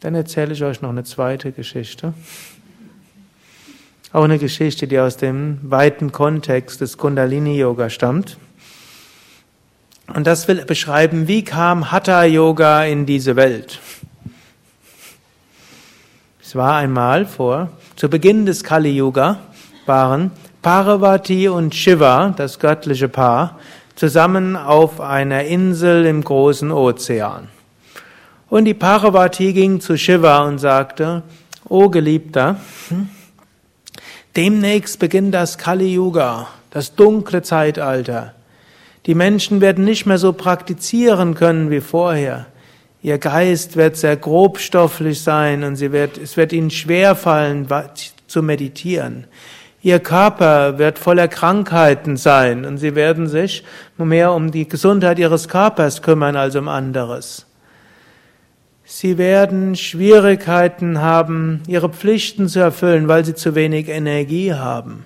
Dann erzähle ich euch noch eine zweite Geschichte. Auch eine Geschichte, die aus dem weiten Kontext des Kundalini-Yoga stammt. Und das will beschreiben, wie kam Hatha-Yoga in diese Welt. Es war einmal vor, zu Beginn des Kali-Yoga waren Parvati und Shiva, das göttliche Paar, zusammen auf einer Insel im großen Ozean. Und die Parvati ging zu Shiva und sagte, O Geliebter, hm, demnächst beginnt das Kali Yuga, das dunkle Zeitalter. Die Menschen werden nicht mehr so praktizieren können wie vorher. Ihr Geist wird sehr grobstofflich sein und sie wird, es wird ihnen schwerfallen zu meditieren. Ihr Körper wird voller Krankheiten sein und sie werden sich mehr um die Gesundheit ihres Körpers kümmern als um anderes. Sie werden Schwierigkeiten haben, ihre Pflichten zu erfüllen, weil sie zu wenig Energie haben.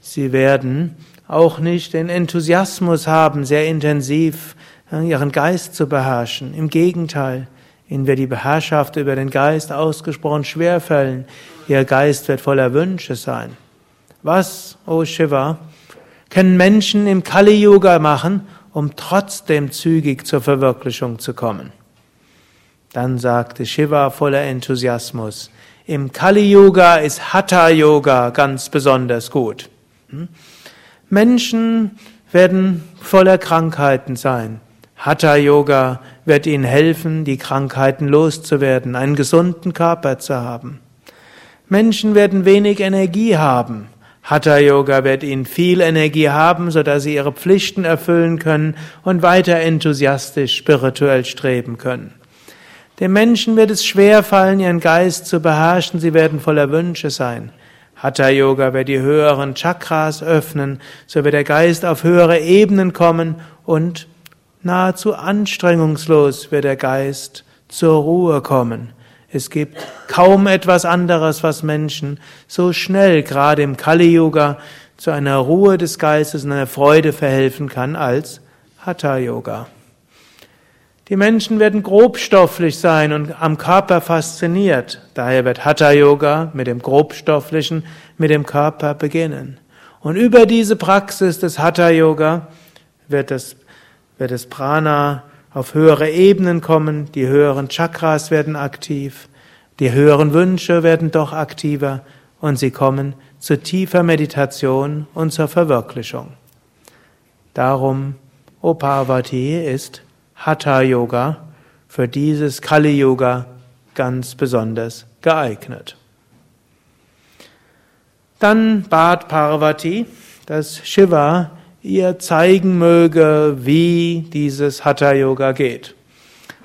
Sie werden auch nicht den Enthusiasmus haben, sehr intensiv äh, ihren Geist zu beherrschen. Im Gegenteil, ihnen wird die Beherrschaft über den Geist ausgesprochen schwerfallen. Ihr Geist wird voller Wünsche sein. Was, o oh Shiva, können Menschen im Kali-Yoga machen, um trotzdem zügig zur Verwirklichung zu kommen? Dann sagte Shiva voller Enthusiasmus, im Kali-Yoga ist Hatha-Yoga ganz besonders gut. Hm? Menschen werden voller Krankheiten sein. Hatha-Yoga wird ihnen helfen, die Krankheiten loszuwerden, einen gesunden Körper zu haben. Menschen werden wenig Energie haben. Hatha Yoga wird ihnen viel Energie haben, so dass sie ihre Pflichten erfüllen können und weiter enthusiastisch spirituell streben können. Den Menschen wird es schwer fallen, ihren Geist zu beherrschen, sie werden voller Wünsche sein. Hatha Yoga wird die höheren Chakras öffnen, so wird der Geist auf höhere Ebenen kommen und nahezu anstrengungslos wird der Geist zur Ruhe kommen. Es gibt kaum etwas anderes, was Menschen so schnell, gerade im Kali-Yoga, zu einer Ruhe des Geistes und einer Freude verhelfen kann als Hatha-Yoga. Die Menschen werden grobstofflich sein und am Körper fasziniert. Daher wird Hatha-Yoga mit dem Grobstofflichen, mit dem Körper beginnen. Und über diese Praxis des Hatha-Yoga wird das, wird das Prana auf höhere Ebenen kommen, die höheren Chakras werden aktiv, die höheren Wünsche werden doch aktiver und sie kommen zu tiefer Meditation und zur Verwirklichung. Darum, O Parvati, ist Hatha Yoga für dieses Kali Yoga ganz besonders geeignet. Dann bat Parvati, dass Shiva ihr zeigen möge, wie dieses Hatha Yoga geht.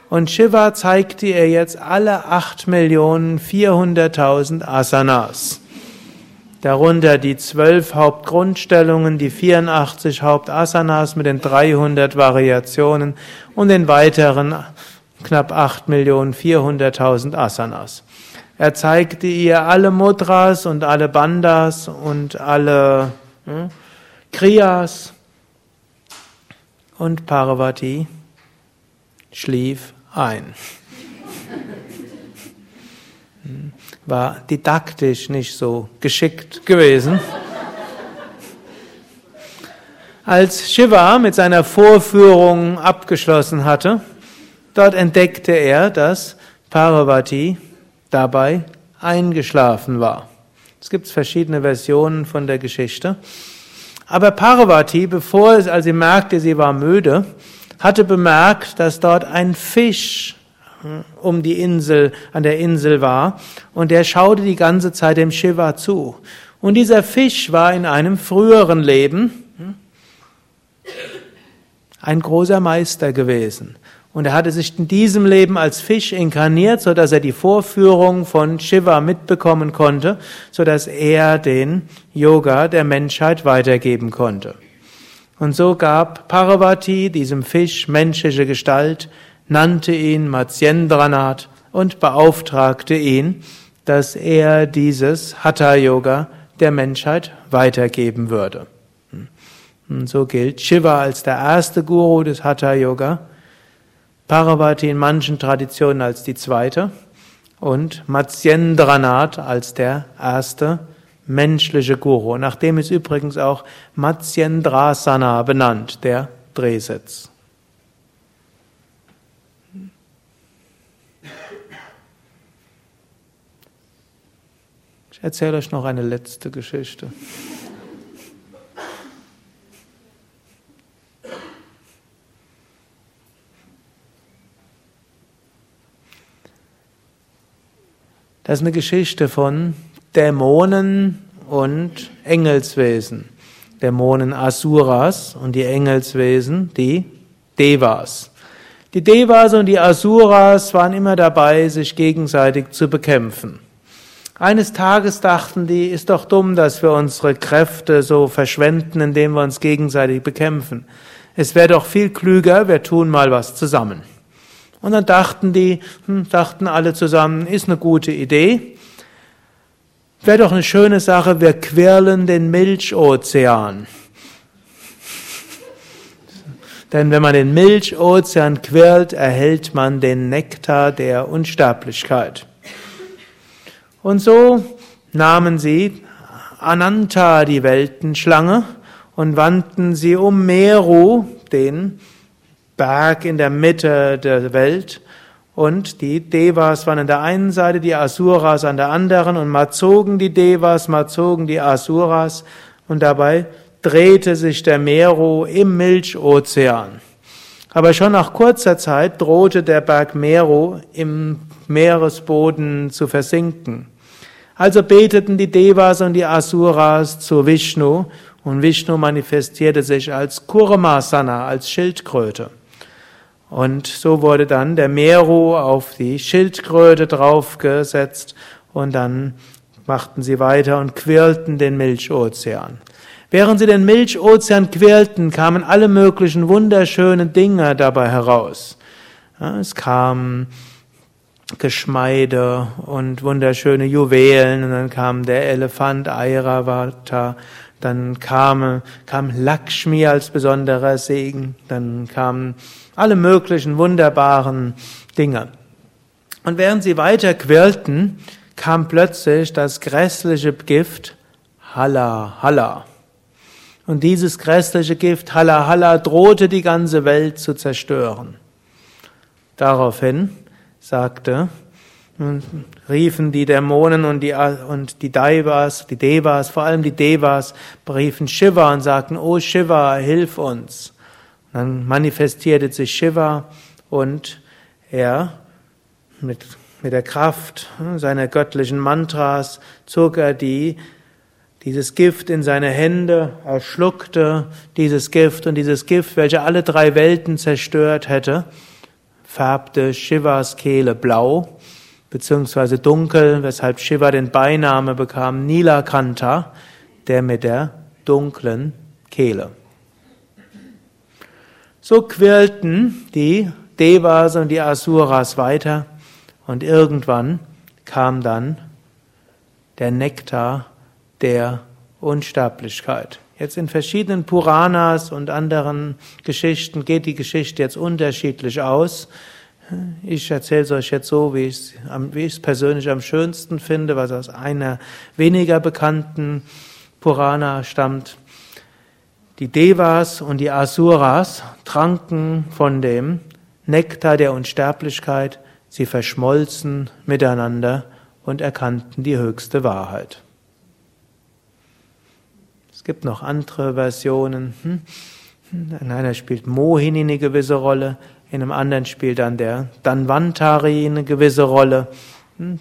Und Shiva zeigte ihr jetzt alle 8.400.000 Asanas. Darunter die zwölf Hauptgrundstellungen, die 84 Hauptasanas mit den 300 Variationen und den weiteren knapp 8.400.000 Asanas. Er zeigte ihr alle Mudras und alle Bandas und alle hm, Kriyas und Parvati schlief ein. War didaktisch nicht so geschickt gewesen. Als Shiva mit seiner Vorführung abgeschlossen hatte, dort entdeckte er, dass Parvati dabei eingeschlafen war. Es gibt verschiedene Versionen von der Geschichte. Aber Parvati, bevor es, als sie merkte, sie war müde, hatte bemerkt, dass dort ein Fisch um die Insel, an der Insel war, und der schaute die ganze Zeit dem Shiva zu. Und dieser Fisch war in einem früheren Leben hm, ein großer Meister gewesen. Und er hatte sich in diesem Leben als Fisch inkarniert, so dass er die Vorführung von Shiva mitbekommen konnte, so dass er den Yoga der Menschheit weitergeben konnte. Und so gab Parvati diesem Fisch menschliche Gestalt, nannte ihn Matsyendranat und beauftragte ihn, dass er dieses Hatha Yoga der Menschheit weitergeben würde. Und so gilt Shiva als der erste Guru des Hatha Yoga Parvati in manchen Traditionen als die zweite und Matsyendranath als der erste menschliche Guru. Nach dem ist übrigens auch Matsyendrasana benannt, der Drehsitz. Ich erzähle euch noch eine letzte Geschichte. Das ist eine Geschichte von Dämonen und Engelswesen. Dämonen Asuras und die Engelswesen, die Devas. Die Devas und die Asuras waren immer dabei, sich gegenseitig zu bekämpfen. Eines Tages dachten die, ist doch dumm, dass wir unsere Kräfte so verschwenden, indem wir uns gegenseitig bekämpfen. Es wäre doch viel klüger, wir tun mal was zusammen. Und dann dachten die, hm, dachten alle zusammen, ist eine gute Idee. Wäre doch eine schöne Sache, wir quirlen den Milchozean. Denn wenn man den Milchozean quirlt, erhält man den Nektar der Unsterblichkeit. Und so nahmen sie Ananta, die Weltenschlange, und wandten sie um Meru, den Berg in der Mitte der Welt, und die Devas waren an der einen Seite, die Asuras an der anderen, und zogen die Devas, zogen die Asuras, und dabei drehte sich der Meru im Milchozean. Aber schon nach kurzer Zeit drohte der Berg Meru im Meeresboden zu versinken. Also beteten die Devas und die Asuras zu Vishnu und Vishnu manifestierte sich als Kurmasana, als Schildkröte. Und so wurde dann der Meru auf die Schildkröte draufgesetzt und dann machten sie weiter und quirlten den Milchozean. Während sie den Milchozean quirlten, kamen alle möglichen wunderschönen Dinge dabei heraus. es kam Geschmeide und wunderschöne Juwelen und dann kam der Elefant Airavata, dann kam, kam Lakshmi als besonderer Segen, dann kamen alle möglichen wunderbaren Dinge. Und während sie weiter quirlten, kam plötzlich das grässliche Gift Halla Halla. Und dieses grässliche Gift Halla Halla drohte die ganze Welt zu zerstören. Daraufhin sagte, riefen die Dämonen und die, und die Devas, die Devas, vor allem die Devas, riefen Shiva und sagten, oh Shiva, hilf uns. Dann manifestierte sich Shiva und er mit, mit der Kraft seiner göttlichen Mantras zog er die, dieses Gift in seine Hände, er schluckte dieses Gift und dieses Gift, welche alle drei Welten zerstört hätte, färbte Shivas Kehle blau, beziehungsweise dunkel, weshalb Shiva den Beiname bekam Nilakanta, der mit der dunklen Kehle. So quirlten die Devas und die Asuras weiter und irgendwann kam dann der Nektar der Unsterblichkeit. Jetzt in verschiedenen Puranas und anderen Geschichten geht die Geschichte jetzt unterschiedlich aus. Ich erzähle es euch jetzt so, wie ich es persönlich am schönsten finde, was aus einer weniger bekannten Purana stammt. Die Devas und die Asuras tranken von dem Nektar der Unsterblichkeit, sie verschmolzen miteinander und erkannten die höchste Wahrheit. Es gibt noch andere Versionen. Hm? In einer spielt Mohini eine gewisse Rolle, in einem anderen spielt dann der Danvantari eine gewisse Rolle, hm?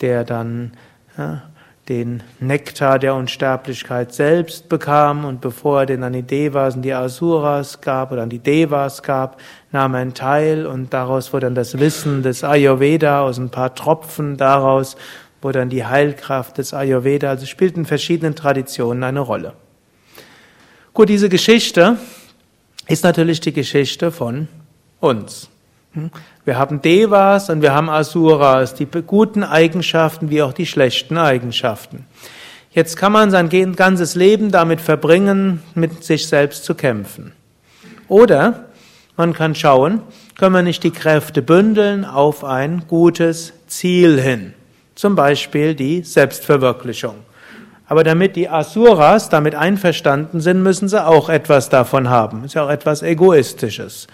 der dann ja, den Nektar der Unsterblichkeit selbst bekam und bevor er den an die Devas und die Asuras gab oder an die Devas gab, nahm er einen Teil und daraus wurde dann das Wissen des Ayurveda aus ein paar Tropfen daraus wo dann die Heilkraft des Ayurveda, also spielt in verschiedenen Traditionen eine Rolle. Gut, diese Geschichte ist natürlich die Geschichte von uns. Hm? Wir haben Devas und wir haben Asuras, die guten Eigenschaften wie auch die schlechten Eigenschaften. Jetzt kann man sein ganzes Leben damit verbringen, mit sich selbst zu kämpfen. Oder man kann schauen, können wir nicht die Kräfte bündeln auf ein gutes Ziel hin. Zum Beispiel die Selbstverwirklichung. Aber damit die Asuras damit einverstanden sind, müssen sie auch etwas davon haben. Ist ja auch etwas Egoistisches.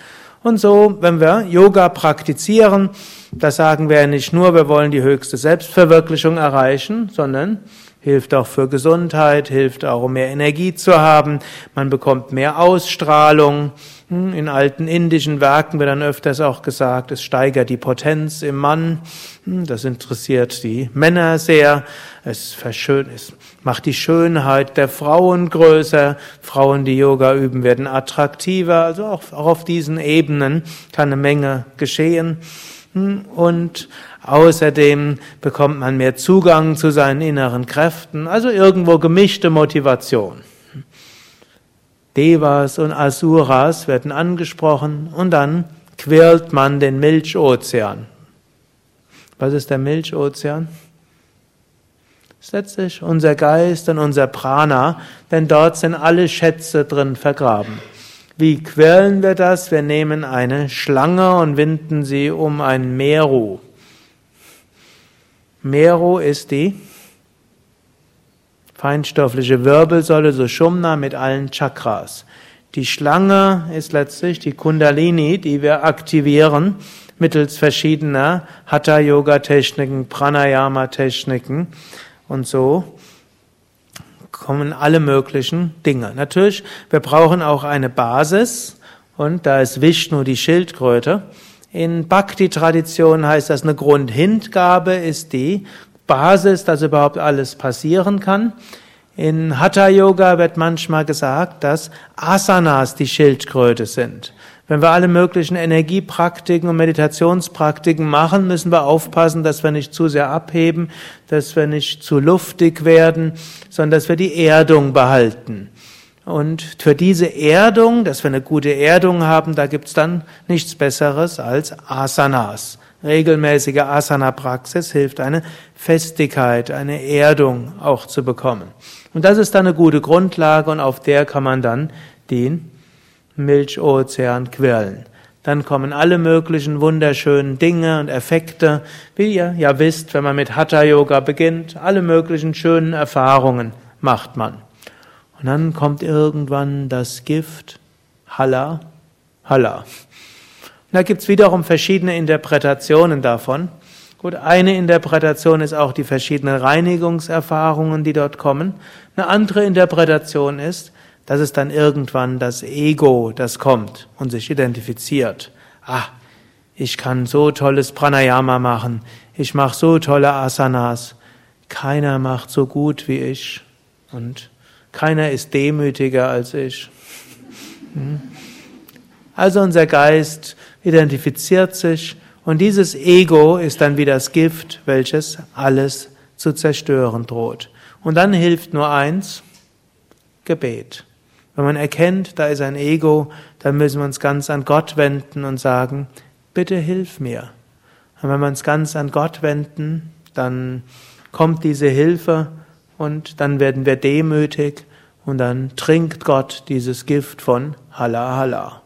Und so, wenn wir Yoga praktizieren, da sagen wir ja nicht nur, wir wollen die höchste Selbstverwirklichung erreichen, sondern hilft auch für Gesundheit, hilft auch, um mehr Energie zu haben, man bekommt mehr Ausstrahlung. Hm, in alten indischen Werken wird dann öfters auch gesagt, es steigert die Potenz im Mann. Das interessiert die Männer sehr. Es verschön, es macht die Schönheit der Frauen größer. Frauen, die Yoga üben, werden attraktiver. Also auch, auch auf diesen Ebenen kann eine Menge geschehen. Und außerdem bekommt man mehr Zugang zu seinen inneren Kräften. Also irgendwo gemischte Motivation. Devas und Asuras werden angesprochen und dann quält man den Milchozean. Was ist der Milchozean? Das ist letztlich unser Geist und unser Prana, denn dort sind alle Schätze drin vergraben. Wie quälen wir das? Wir nehmen eine Schlange und winden sie um ein Meru. Meru ist die feinstoffliche Wirbelsäule Sushumna mit allen Chakras. Die Schlange ist letztlich die Kundalini, die wir aktivieren mittels verschiedener Hatha-Yoga-Techniken, Pranayama-Techniken und so kommen alle möglichen Dinge. Natürlich, wir brauchen auch eine Basis und da ist Vishnu die Schildkröte. In Bhakti-Tradition heißt das, eine Grundhindgabe ist die Basis, dass überhaupt alles passieren kann. In Hatha Yoga wird manchmal gesagt, dass Asanas die Schildkröte sind. Wenn wir alle möglichen Energiepraktiken und Meditationspraktiken machen, müssen wir aufpassen, dass wir nicht zu sehr abheben, dass wir nicht zu luftig werden, sondern dass wir die Erdung behalten. Und für diese Erdung, dass wir eine gute Erdung haben, da gibt's dann nichts Besseres als Asanas. Regelmäßige Asana-Praxis hilft eine Festigkeit, eine Erdung auch zu bekommen. Und das ist dann eine gute Grundlage und auf der kann man dann den Milchozean quirlen. Dann kommen alle möglichen wunderschönen Dinge und Effekte, wie ihr ja wisst, wenn man mit Hatha Yoga beginnt, alle möglichen schönen Erfahrungen macht man. Und dann kommt irgendwann das Gift, Halla, Halla. Da gibt's wiederum verschiedene Interpretationen davon. Gut, eine Interpretation ist auch die verschiedenen Reinigungserfahrungen, die dort kommen. Eine andere Interpretation ist, dass es dann irgendwann das Ego, das kommt und sich identifiziert. Ah, ich kann so tolles Pranayama machen, ich mache so tolle Asanas, keiner macht so gut wie ich und keiner ist demütiger als ich. Hm? Also unser Geist identifiziert sich und dieses Ego ist dann wie das Gift, welches alles zu zerstören droht. Und dann hilft nur eins, Gebet. Wenn man erkennt, da ist ein Ego, dann müssen wir uns ganz an Gott wenden und sagen, bitte hilf mir. Und wenn wir uns ganz an Gott wenden, dann kommt diese Hilfe und dann werden wir demütig und dann trinkt Gott dieses Gift von Halla Halla.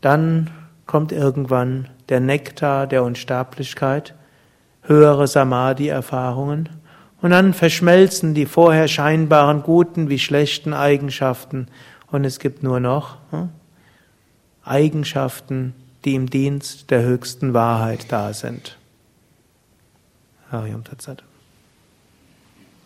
Dann kommt irgendwann der Nektar der Unsterblichkeit, höhere Samadhi-Erfahrungen, und dann verschmelzen die vorher scheinbaren guten wie schlechten Eigenschaften, und es gibt nur noch hm, Eigenschaften, die im Dienst der höchsten Wahrheit da sind. Harium Tatsat.